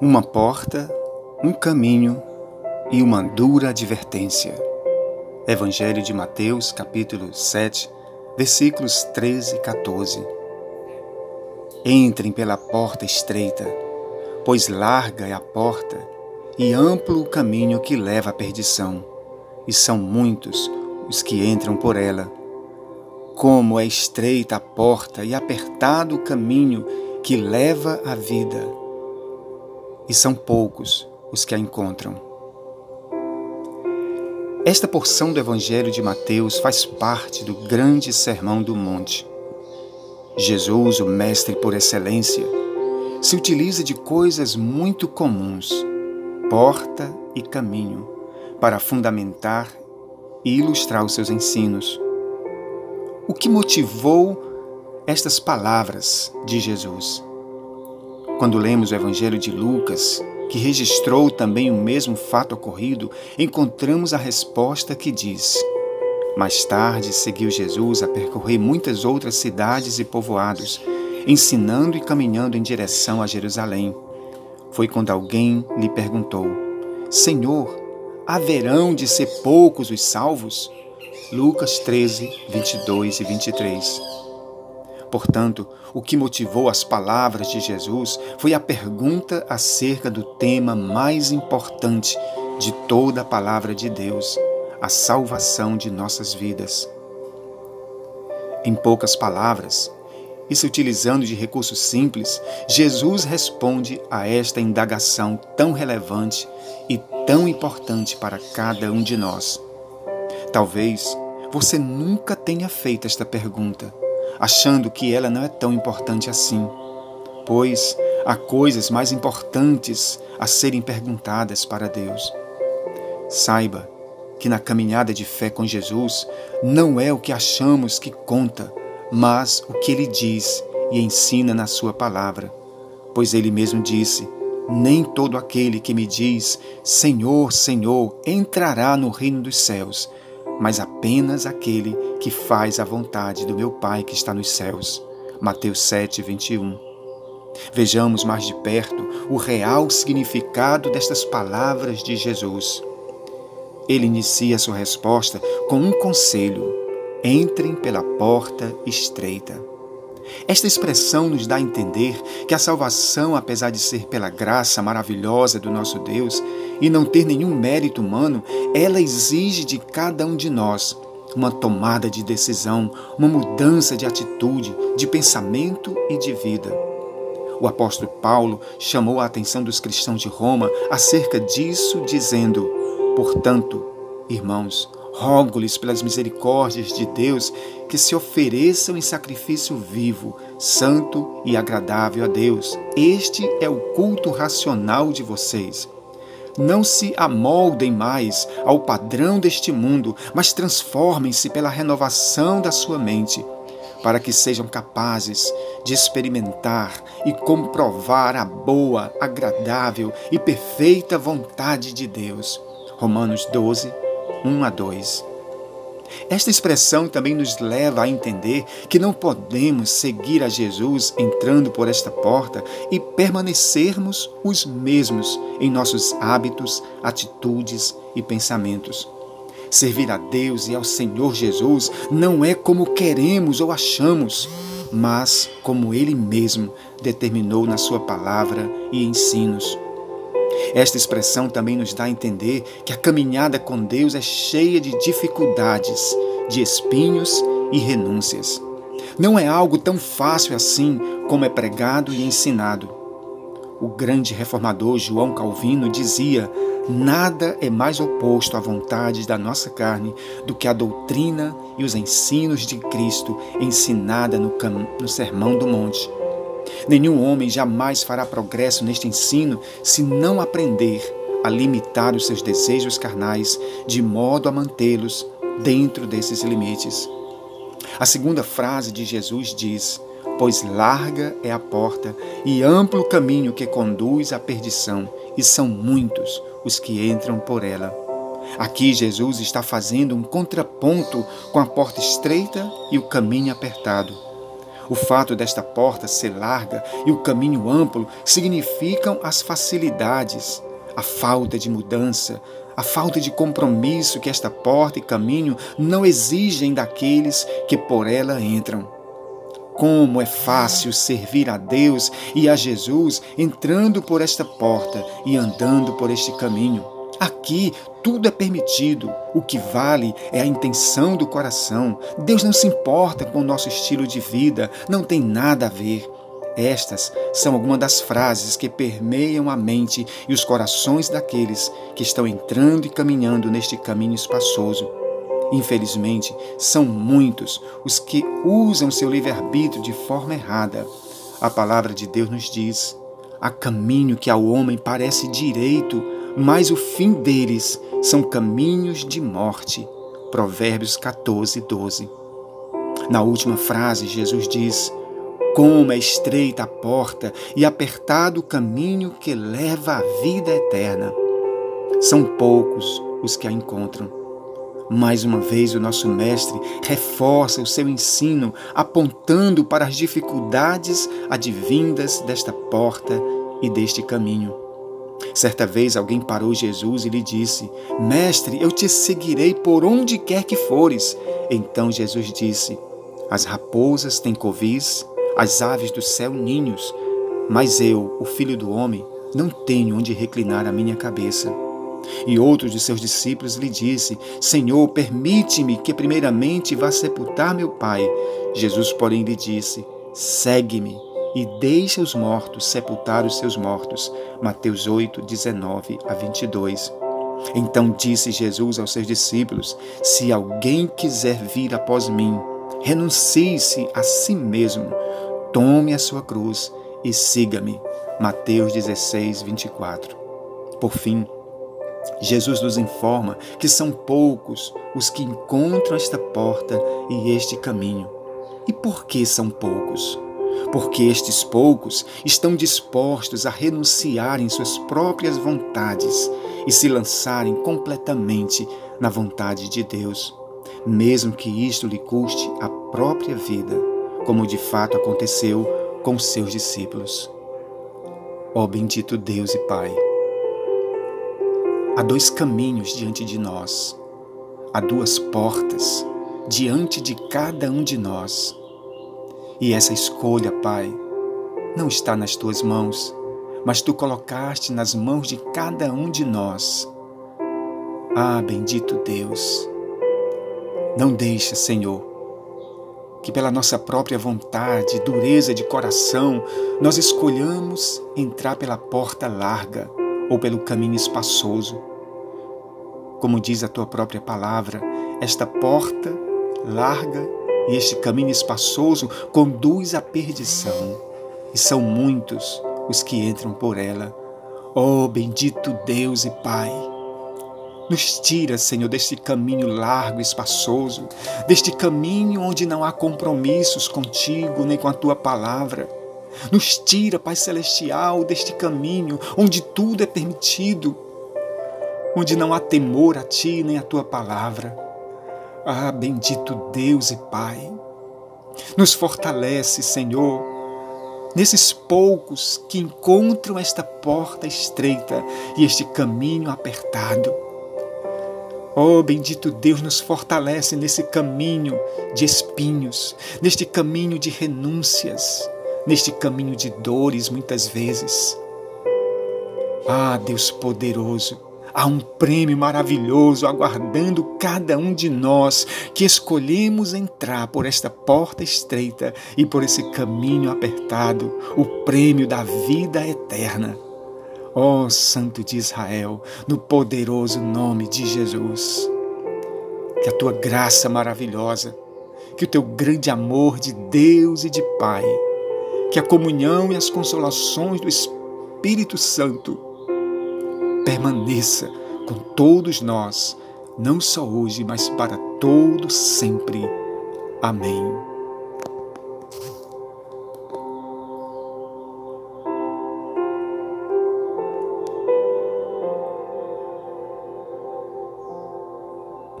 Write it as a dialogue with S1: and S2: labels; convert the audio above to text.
S1: uma porta, um caminho e uma dura advertência. Evangelho de Mateus, capítulo 7, versículos 13 e 14. Entrem pela porta estreita, pois larga é a porta e amplo o caminho que leva à perdição, e são muitos os que entram por ela. Como é estreita a porta e apertado o caminho que leva à vida e são poucos os que a encontram. Esta porção do Evangelho de Mateus faz parte do grande Sermão do Monte. Jesus, o Mestre por excelência, se utiliza de coisas muito comuns, porta e caminho, para fundamentar e ilustrar os seus ensinos. O que motivou estas palavras de Jesus? Quando lemos o Evangelho de Lucas, que registrou também o mesmo fato ocorrido, encontramos a resposta que diz: Mais tarde seguiu Jesus a percorrer muitas outras cidades e povoados, ensinando e caminhando em direção a Jerusalém. Foi quando alguém lhe perguntou: Senhor, haverão de ser poucos os salvos? Lucas 13, 22 e 23. Portanto, o que motivou as palavras de Jesus foi a pergunta acerca do tema mais importante de toda a palavra de Deus, a salvação de nossas vidas. Em poucas palavras, e se utilizando de recursos simples, Jesus responde a esta indagação tão relevante e tão importante para cada um de nós. Talvez você nunca tenha feito esta pergunta achando que ela não é tão importante assim, pois há coisas mais importantes a serem perguntadas para Deus. Saiba que na caminhada de fé com Jesus não é o que achamos que conta, mas o que ele diz e ensina na sua palavra. Pois ele mesmo disse: Nem todo aquele que me diz Senhor, Senhor entrará no reino dos céus, mas apenas aquele que faz a vontade do meu Pai que está nos céus. Mateus 7, 21. Vejamos mais de perto o real significado destas palavras de Jesus. Ele inicia sua resposta com um conselho: entrem pela porta estreita. Esta expressão nos dá a entender que a salvação, apesar de ser pela graça maravilhosa do nosso Deus e não ter nenhum mérito humano, ela exige de cada um de nós uma tomada de decisão, uma mudança de atitude, de pensamento e de vida. O apóstolo Paulo chamou a atenção dos cristãos de Roma acerca disso, dizendo: Portanto, irmãos, rogo-lhes pelas misericórdias de Deus que se ofereçam em sacrifício vivo, santo e agradável a Deus. Este é o culto racional de vocês. Não se amoldem mais ao padrão deste mundo, mas transformem-se pela renovação da sua mente, para que sejam capazes de experimentar e comprovar a boa, agradável e perfeita vontade de Deus. Romanos 12, 1 a 2. Esta expressão também nos leva a entender que não podemos seguir a Jesus entrando por esta porta e permanecermos os mesmos em nossos hábitos, atitudes e pensamentos. Servir a Deus e ao Senhor Jesus não é como queremos ou achamos, mas como Ele mesmo determinou na Sua palavra e ensinos. Esta expressão também nos dá a entender que a caminhada com Deus é cheia de dificuldades, de espinhos e renúncias. Não é algo tão fácil assim como é pregado e ensinado. O grande reformador João Calvino dizia: Nada é mais oposto à vontade da nossa carne do que a doutrina e os ensinos de Cristo ensinada no, no Sermão do Monte. Nenhum homem jamais fará progresso neste ensino se não aprender a limitar os seus desejos carnais de modo a mantê-los dentro desses limites. A segunda frase de Jesus diz: Pois larga é a porta e amplo o caminho que conduz à perdição, e são muitos os que entram por ela. Aqui Jesus está fazendo um contraponto com a porta estreita e o caminho apertado. O fato desta porta ser larga e o caminho amplo significam as facilidades, a falta de mudança, a falta de compromisso que esta porta e caminho não exigem daqueles que por ela entram. Como é fácil servir a Deus e a Jesus entrando por esta porta e andando por este caminho. Aqui tudo é permitido. O que vale é a intenção do coração. Deus não se importa com o nosso estilo de vida, não tem nada a ver. Estas são algumas das frases que permeiam a mente e os corações daqueles que estão entrando e caminhando neste caminho espaçoso. Infelizmente, são muitos os que usam seu livre-arbítrio de forma errada. A palavra de Deus nos diz: há caminho que ao homem parece direito, mas o fim deles são caminhos de morte. Provérbios 14, 12. Na última frase, Jesus diz: Como é estreita a porta e apertado o caminho que leva à vida eterna. São poucos os que a encontram. Mais uma vez, o nosso Mestre reforça o seu ensino, apontando para as dificuldades advindas desta porta e deste caminho. Certa vez alguém parou Jesus e lhe disse: Mestre, eu te seguirei por onde quer que fores. Então Jesus disse: As raposas têm covis, as aves do céu ninhos, mas eu, o filho do homem, não tenho onde reclinar a minha cabeça. E outro de seus discípulos lhe disse: Senhor, permite-me que primeiramente vá sepultar meu pai. Jesus, porém, lhe disse: Segue-me e deixa os mortos sepultar os seus mortos. Mateus 8, 19 a 22. Então disse Jesus aos seus discípulos: Se alguém quiser vir após mim, renuncie-se a si mesmo, tome a sua cruz e siga-me. Mateus 16, 24. Por fim, Jesus nos informa que são poucos os que encontram esta porta e este caminho. E por que são poucos? Porque estes poucos estão dispostos a renunciarem suas próprias vontades e se lançarem completamente na vontade de Deus, mesmo que isto lhe custe a própria vida, como de fato aconteceu com seus discípulos. Ó bendito Deus e Pai, Há dois caminhos diante de nós, há duas portas diante de cada um de nós. E essa escolha, Pai, não está nas tuas mãos, mas tu colocaste nas mãos de cada um de nós. Ah, bendito Deus, não deixa, Senhor, que pela nossa própria vontade, dureza de coração, nós escolhamos entrar pela porta larga ou pelo caminho espaçoso. Como diz a tua própria palavra, esta porta larga e este caminho espaçoso conduz à perdição, e são muitos os que entram por ela. Oh, bendito Deus e Pai! Nos tira, Senhor, deste caminho largo e espaçoso, deste caminho onde não há compromissos contigo nem com a tua palavra. Nos tira, Pai Celestial, deste caminho onde tudo é permitido, onde não há temor a Ti nem a Tua palavra. Ah, bendito Deus e Pai, nos fortalece, Senhor, nesses poucos que encontram esta porta estreita e este caminho apertado. Oh, bendito Deus, nos fortalece nesse caminho de espinhos, neste caminho de renúncias, neste caminho de dores muitas vezes. Ah, Deus poderoso, há um prêmio maravilhoso aguardando cada um de nós que escolhemos entrar por esta porta estreita e por esse caminho apertado o prêmio da vida eterna. Ó oh, Santo de Israel, no poderoso nome de Jesus, que a tua graça maravilhosa, que o teu grande amor de Deus e de Pai, que a comunhão e as consolações do Espírito Santo permaneça com todos nós, não só hoje, mas para todo sempre. Amém.